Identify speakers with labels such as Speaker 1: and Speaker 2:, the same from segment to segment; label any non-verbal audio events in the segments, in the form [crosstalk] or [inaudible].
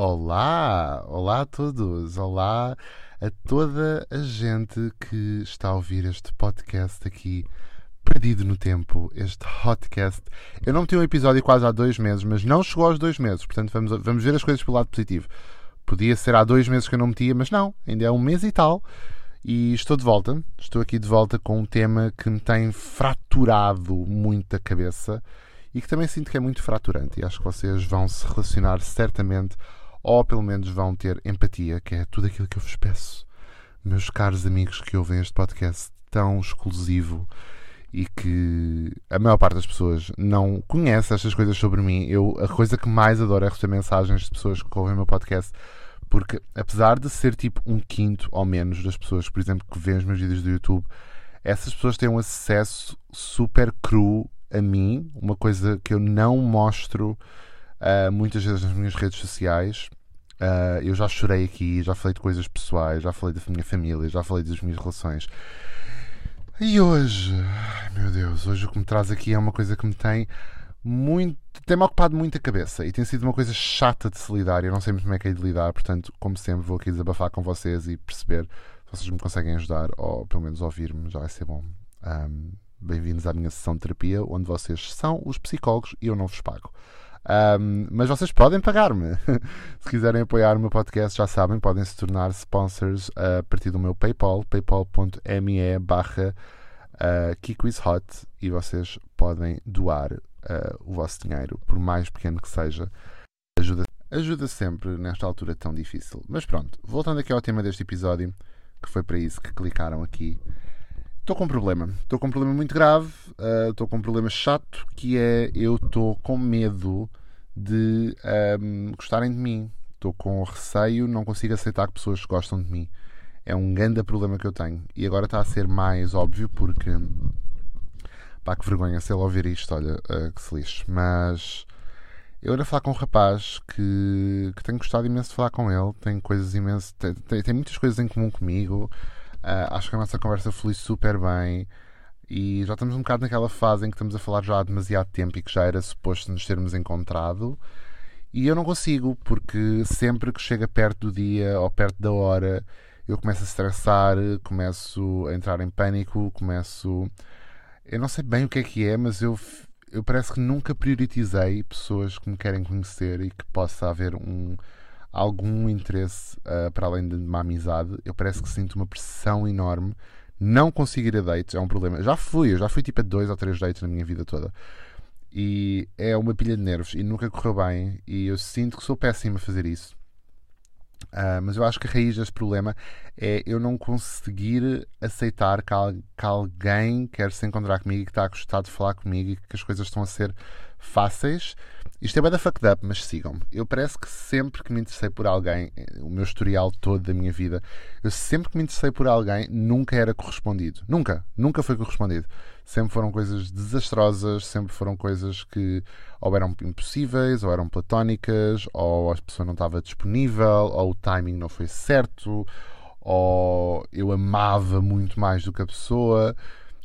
Speaker 1: Olá, olá a todos, olá a toda a gente que está a ouvir este podcast aqui, perdido no tempo, este podcast. Eu não meti um episódio quase há dois meses, mas não chegou aos dois meses, portanto vamos, vamos ver as coisas pelo lado positivo. Podia ser há dois meses que eu não metia, mas não, ainda é um mês e tal. E estou de volta, estou aqui de volta com um tema que me tem fraturado muito a cabeça e que também sinto que é muito fraturante. E acho que vocês vão se relacionar certamente ou pelo menos vão ter empatia, que é tudo aquilo que eu vos peço, meus caros amigos que ouvem este podcast tão exclusivo e que a maior parte das pessoas não conhece estas coisas sobre mim. Eu, a coisa que mais adoro é receber mensagens de pessoas que ouvem o meu podcast, porque apesar de ser tipo um quinto ou menos das pessoas, por exemplo, que veem os meus vídeos do YouTube, essas pessoas têm um acesso super cru a mim, uma coisa que eu não mostro uh, muitas vezes nas minhas redes sociais. Uh, eu já chorei aqui, já falei de coisas pessoais, já falei da minha família, já falei das minhas relações. E hoje, meu Deus, hoje o que me traz aqui é uma coisa que me tem muito. tem-me ocupado muito a cabeça e tem sido uma coisa chata de se lidar. Eu não sei muito como é que é de lidar, portanto, como sempre, vou aqui desabafar com vocês e perceber se vocês me conseguem ajudar ou pelo menos ouvir-me, já vai ser bom. Um, Bem-vindos à minha sessão de terapia, onde vocês são os psicólogos e eu não vos pago. Um, mas vocês podem pagar-me. [laughs] se quiserem apoiar o meu podcast, já sabem, podem se tornar sponsors a partir do meu PayPal, paypal.me barra uh, e vocês podem doar uh, o vosso dinheiro, por mais pequeno que seja. Ajuda, ajuda sempre nesta altura tão difícil. Mas pronto, voltando aqui ao tema deste episódio, que foi para isso que clicaram aqui. Estou com um problema. Estou com um problema muito grave. Estou uh, com um problema chato que é eu estou com medo de um, gostarem de mim. Estou com receio, não consigo aceitar que pessoas gostam de mim. É um grande problema que eu tenho. E agora está a ser mais óbvio porque. Pá, que vergonha se ele ouvir isto, olha, uh, que se lixe. Mas. Eu ando a falar com um rapaz que, que tenho gostado imenso de falar com ele. Tem coisas imensas. Tem, tem, tem muitas coisas em comum comigo. Uh, acho que a nossa conversa flui super bem e já estamos um bocado naquela fase em que estamos a falar já há demasiado tempo e que já era suposto nos termos encontrado. E eu não consigo, porque sempre que chega perto do dia ou perto da hora, eu começo a estressar, começo a entrar em pânico, começo. Eu não sei bem o que é que é, mas eu, eu parece que nunca prioritizei pessoas que me querem conhecer e que possa haver um, algum interesse uh, para além de uma amizade. Eu parece que sinto uma pressão enorme. Não consigo ir a dates é um problema. Já fui, eu já fui tipo a dois ou três dates na minha vida toda. E é uma pilha de nervos e nunca correu bem. E eu sinto que sou péssimo a fazer isso. Uh, mas eu acho que a raiz deste problema é eu não conseguir aceitar que, al que alguém quer se encontrar comigo e que está a gostar de falar comigo e que as coisas estão a ser fáceis isto é bem da fucked up, mas sigam-me. Eu parece que sempre que me interessei por alguém, o meu historial todo da minha vida, eu sempre que me interessei por alguém, nunca era correspondido. Nunca. Nunca foi correspondido. Sempre foram coisas desastrosas, sempre foram coisas que ou eram impossíveis, ou eram platónicas, ou a pessoa não estava disponível, ou o timing não foi certo, ou eu amava muito mais do que a pessoa.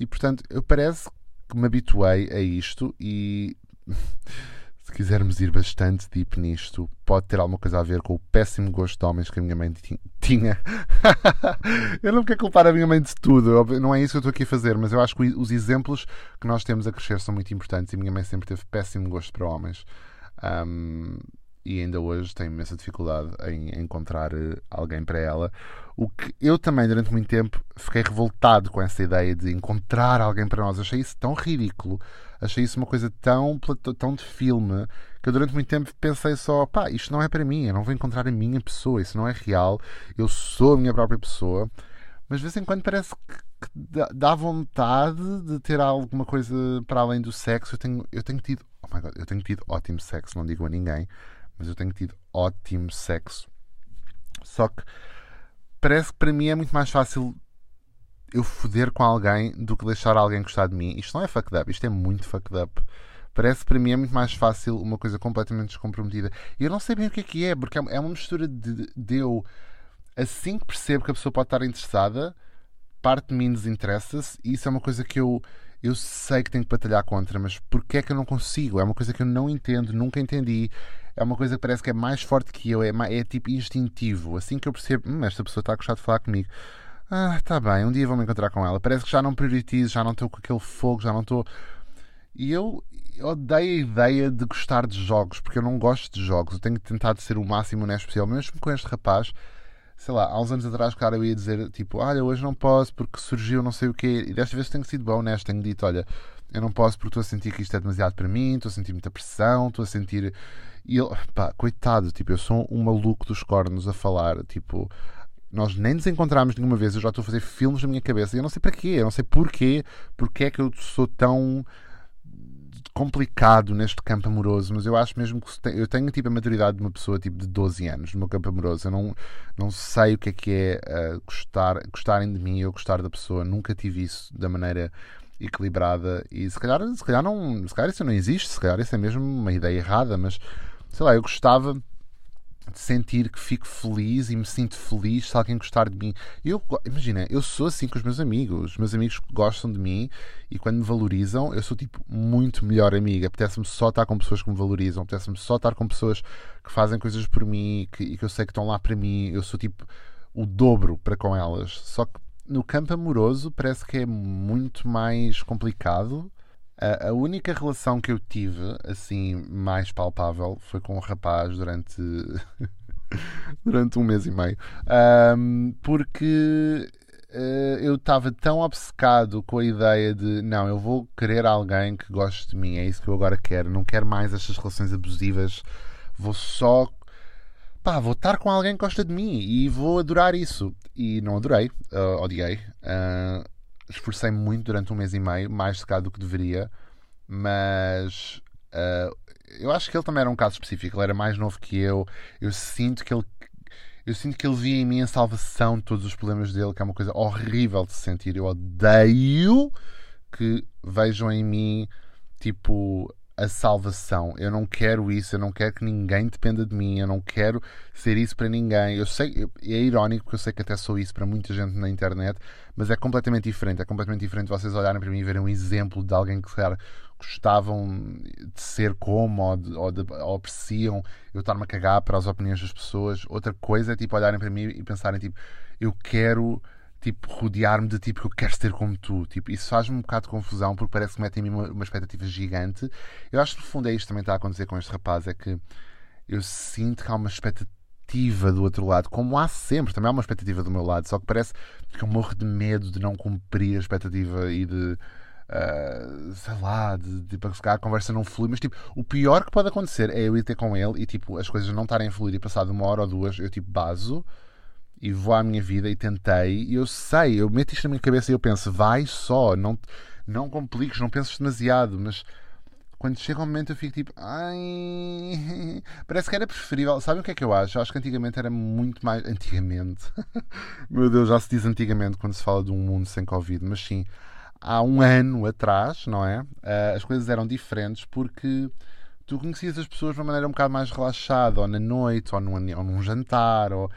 Speaker 1: E portanto, eu parece que me habituei a isto e. [laughs] se quisermos ir bastante deep nisto, pode ter alguma coisa a ver com o péssimo gosto de homens que a minha mãe tinha. [laughs] eu não quero culpar a minha mãe de tudo, não é isso que eu estou aqui a fazer, mas eu acho que os exemplos que nós temos a crescer são muito importantes e minha mãe sempre teve péssimo gosto para homens. Um, e ainda hoje tenho imensa dificuldade em encontrar eh, alguém para ela. O que eu também, durante muito tempo, fiquei revoltado com essa ideia de encontrar alguém para nós. Achei isso tão ridículo, achei isso uma coisa tão, tão de filme, que eu durante muito tempo pensei só: pá, isto não é para mim, eu não vou encontrar a minha pessoa, isso não é real, eu sou a minha própria pessoa. Mas de vez em quando parece que, dá vontade de ter alguma coisa para além do sexo. Eu tenho, eu tenho tido, oh my God, eu tenho tido ótimo sexo, não digo a ninguém mas eu tenho tido ótimo sexo. Só que parece que para mim é muito mais fácil eu foder com alguém do que deixar alguém gostar de mim. Isto não é fucked up, isto é muito fucked up. Parece para mim é muito mais fácil uma coisa completamente descomprometida. E eu não sei bem o que é que é, porque é uma mistura de, de eu, assim que percebo que a pessoa pode estar interessada, parte de mim desinteressa-se, e isso é uma coisa que eu, eu sei que tenho que batalhar contra, mas porquê é que eu não consigo? É uma coisa que eu não entendo, nunca entendi é uma coisa que parece que é mais forte que eu, é, é tipo instintivo. Assim que eu percebo, hum, esta pessoa está a gostar de falar comigo. Ah, tá bem, um dia vou me encontrar com ela. Parece que já não prioritizo, já não estou com aquele fogo, já não estou. E eu odeio a ideia de gostar de jogos, porque eu não gosto de jogos. Eu tenho tentado ser o máximo honesto possível, mesmo com este rapaz. Sei lá, há uns anos atrás, cara, eu ia dizer tipo, olha, hoje não posso porque surgiu não sei o quê. E desta vez tenho sido bem honesto, tenho dito, olha, eu não posso porque estou a sentir que isto é demasiado para mim, estou a sentir muita pressão, estou a sentir. E ele, pá, coitado, tipo, eu sou um maluco dos cornos a falar, tipo, nós nem nos encontramos nenhuma vez, eu já estou a fazer filmes na minha cabeça e eu não sei para quê, eu não sei porquê, porque é que eu sou tão complicado neste campo amoroso, mas eu acho mesmo que eu tenho tipo a maturidade de uma pessoa tipo de 12 anos no meu campo amoroso. Eu não, não sei o que é que é uh, gostar, gostarem de mim ou gostar da pessoa. Nunca tive isso da maneira equilibrada e se calhar, se calhar não, se calhar isso não existe, se calhar isso é mesmo uma ideia errada, mas sei lá, eu gostava de sentir que fico feliz e me sinto feliz se alguém gostar de mim. Eu, imagina, eu sou assim com os meus amigos. Os meus amigos gostam de mim e quando me valorizam, eu sou tipo muito melhor amiga. Apetece-me só estar com pessoas que me valorizam, apetece-me só estar com pessoas que fazem coisas por mim que, e que eu sei que estão lá para mim. Eu sou tipo o dobro para com elas. Só que no campo amoroso parece que é muito mais complicado a, única relação que eu tive, assim, mais palpável, foi com um rapaz durante. [laughs] durante um mês e meio. Um, porque uh, eu estava tão obcecado com a ideia de não, eu vou querer alguém que goste de mim, é isso que eu agora quero. Não quero mais estas relações abusivas. Vou só. Pá, vou estar com alguém que gosta de mim e vou adorar isso. E não adorei, uh, odiei. Uh, esforcei-me muito durante um mês e meio, mais secado do que deveria, mas uh, eu acho que ele também era um caso específico, ele era mais novo que eu. Eu sinto que ele eu sinto que ele via em mim a salvação de todos os problemas dele, que é uma coisa horrível de sentir. Eu odeio que vejam em mim tipo a salvação. Eu não quero isso, eu não quero que ninguém dependa de mim, eu não quero ser isso para ninguém. Eu sei, é irónico porque eu sei que até sou isso para muita gente na internet, mas é completamente diferente. É completamente diferente vocês olharem para mim e verem um exemplo de alguém que se calhar gostavam de ser como ou, de, ou, de, ou apreciam eu estar-me a cagar para as opiniões das pessoas. Outra coisa é tipo olharem para mim e pensarem tipo, eu quero tipo, rodear-me de tipo que eu quero ser como tu. Tipo, isso faz-me um bocado de confusão porque parece que mete em mim uma, uma expectativa gigante. Eu acho que no fundo é isto que também está a acontecer com este rapaz: é que eu sinto que há uma expectativa do outro lado, como há sempre, também há uma expectativa do meu lado, só que parece que eu morro de medo de não cumprir a expectativa e de. Uh, sei lá, de, de, a conversa não flui, mas tipo, o pior que pode acontecer é eu ir ter com ele e tipo, as coisas não estarem a fluir e passado uma hora ou duas, eu tipo baso e vou à minha vida e tentei, e eu sei, eu meto isto na minha cabeça e eu penso, vai só, não, não compliques, não penses demasiado, mas quando chega um momento eu fico tipo, ai, [laughs] parece que era preferível. Sabem o que é que eu acho? Eu acho que antigamente era muito mais. Antigamente, [laughs] meu Deus, já se diz antigamente quando se fala de um mundo sem Covid, mas sim, há um ano atrás, não é? Uh, as coisas eram diferentes porque tu conhecias as pessoas de uma maneira um bocado mais relaxada, ou na noite, ou num, ou num jantar, ou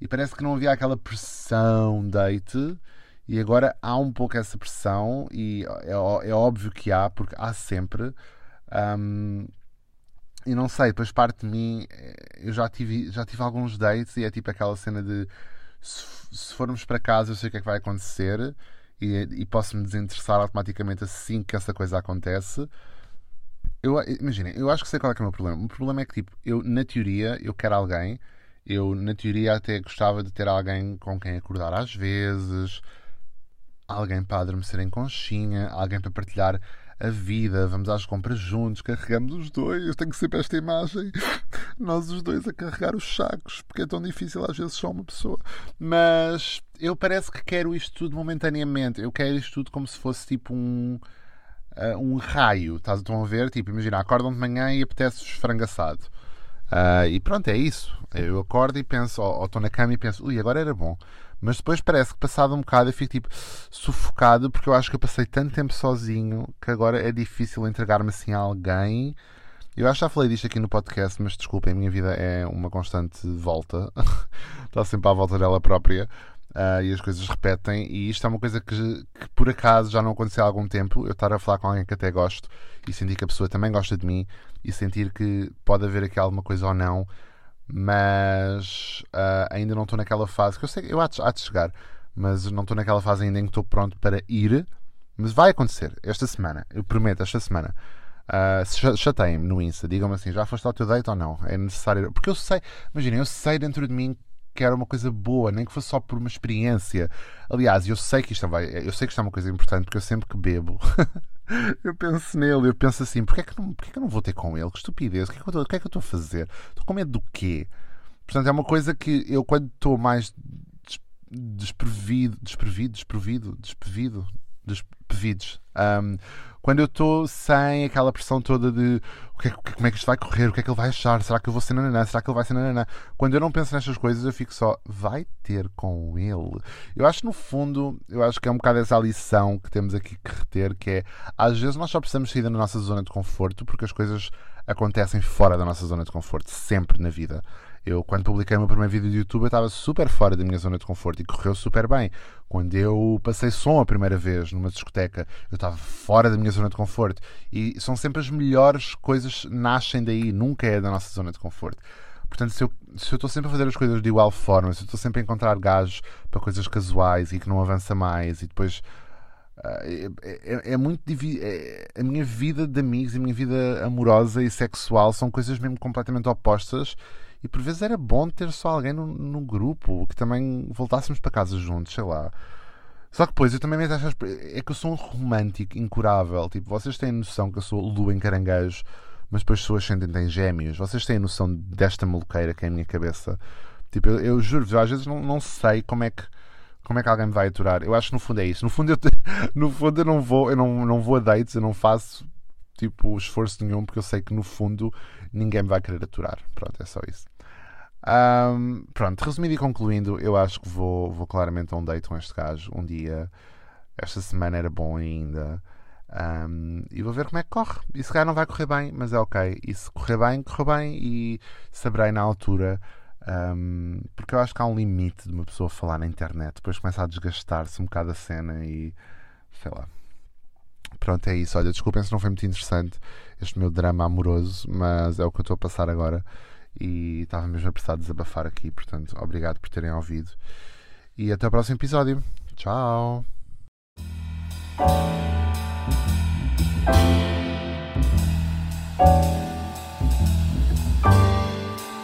Speaker 1: e parece que não havia aquela pressão date e agora há um pouco essa pressão e é, é óbvio que há, porque há sempre. Um, e não sei, depois parte de mim, eu já tive, já tive alguns dates e é tipo aquela cena de se, se formos para casa eu sei o que é que vai acontecer e, e posso me desinteressar automaticamente assim que essa coisa acontece. Eu, imaginem, eu acho que sei qual é, que é o meu problema. O problema é que, tipo, eu, na teoria, eu quero alguém eu, na teoria, até gostava de ter alguém com quem acordar às vezes, alguém para adormecer em conchinha, alguém para partilhar a vida, vamos às compras juntos, carregamos os dois. Eu tenho sempre esta imagem, [laughs] nós os dois a carregar os sacos, porque é tão difícil às vezes só uma pessoa. Mas eu parece que quero isto tudo momentaneamente. Eu quero isto tudo como se fosse tipo um, uh, um raio. Estás a ver? Tipo, imagina, acordam de manhã e apetece esfrangaçado. Uh, e pronto, é isso. Eu acordo e penso, ou estou na cama e penso, ui, agora era bom. Mas depois parece que passado um bocado eu fico tipo sufocado porque eu acho que eu passei tanto tempo sozinho que agora é difícil entregar-me assim a alguém. Eu acho que já falei disto aqui no podcast, mas desculpem, a minha vida é uma constante volta. [laughs] Está sempre à volta dela própria. Uh, e as coisas repetem, e isto é uma coisa que, que, por acaso já não aconteceu há algum tempo. Eu estar a falar com alguém que até gosto e sentir que a pessoa também gosta de mim e sentir que pode haver aqui alguma coisa ou não, mas uh, ainda não estou naquela fase que eu sei que eu há de, chegar, mas não estou naquela fase ainda em que estou pronto para ir. Mas vai acontecer esta semana, eu prometo, esta semana. Uh, chateiem-me no Insta, digam-me assim: já foste ao teu date ou não? É necessário. Porque eu sei, imaginem, eu sei dentro de mim que era uma coisa boa, nem que fosse só por uma experiência. Aliás, eu sei que isto, vai, eu sei que isto é uma coisa importante porque eu sempre que bebo. [laughs] eu penso nele, eu penso assim, porquê é que, não, porquê é que eu não vou ter com ele? Que estupidez, o que é que eu estou a fazer? Estou com medo do quê? Portanto, é uma coisa que eu quando estou mais desprevido, desprevido, desprevido, desprevido, desprevidos, um, quando eu estou sem aquela pressão toda de o que é, como é que isto vai correr, o que é que ele vai achar, será que eu vou ser nananã, será que ele vai ser nananã? Quando eu não penso nestas coisas, eu fico só, vai ter com ele. Eu acho no fundo, eu acho que é um bocado essa lição que temos aqui que reter, que é às vezes nós só precisamos sair da nossa zona de conforto porque as coisas acontecem fora da nossa zona de conforto, sempre na vida. Eu, quando publiquei o meu primeiro vídeo do YouTube, eu estava super fora da minha zona de conforto e correu super bem. Quando eu passei som a primeira vez numa discoteca, eu estava fora da minha zona de conforto. E são sempre as melhores coisas nascem daí, nunca é da nossa zona de conforto. Portanto, se eu, estou sempre a fazer as coisas de igual forma, se eu estou sempre a encontrar gajos para coisas casuais e que não avança mais, e depois Uh, é, é, é, muito é, a minha vida de amigos a minha vida amorosa e sexual são coisas mesmo completamente opostas e por vezes era bom ter só alguém no, grupo que também voltássemos para casa juntos, sei lá. Só que depois eu também me acho é que eu sou um romântico incurável. Tipo, vocês têm noção que eu sou lua em caranguejo, mas depois sou ascendente em gêmeos. Vocês têm noção desta maluqueira que é a minha cabeça. Tipo, eu, eu juro-vos, às vezes não, não sei como é que como é que alguém me vai aturar? Eu acho que no fundo é isso. No fundo eu, [laughs] no fundo eu não vou, eu não, não vou a dates, eu não faço tipo esforço nenhum porque eu sei que no fundo ninguém me vai querer aturar. Pronto, é só isso. Um, pronto, resumindo e concluindo, eu acho que vou, vou claramente a um date com este gajo um dia. Esta semana era bom ainda. Um, e vou ver como é que corre. E se calhar não vai correr bem, mas é ok. E se correr bem, correu bem e saberei na altura. Um, porque eu acho que há um limite de uma pessoa falar na internet. Depois começa a desgastar-se um bocado a cena e sei lá. Pronto, é isso. Olha, desculpem se não foi muito interessante este meu drama amoroso, mas é o que eu estou a passar agora e estava mesmo a precisar de desabafar aqui. Portanto, obrigado por terem ouvido e até o próximo episódio. Tchau!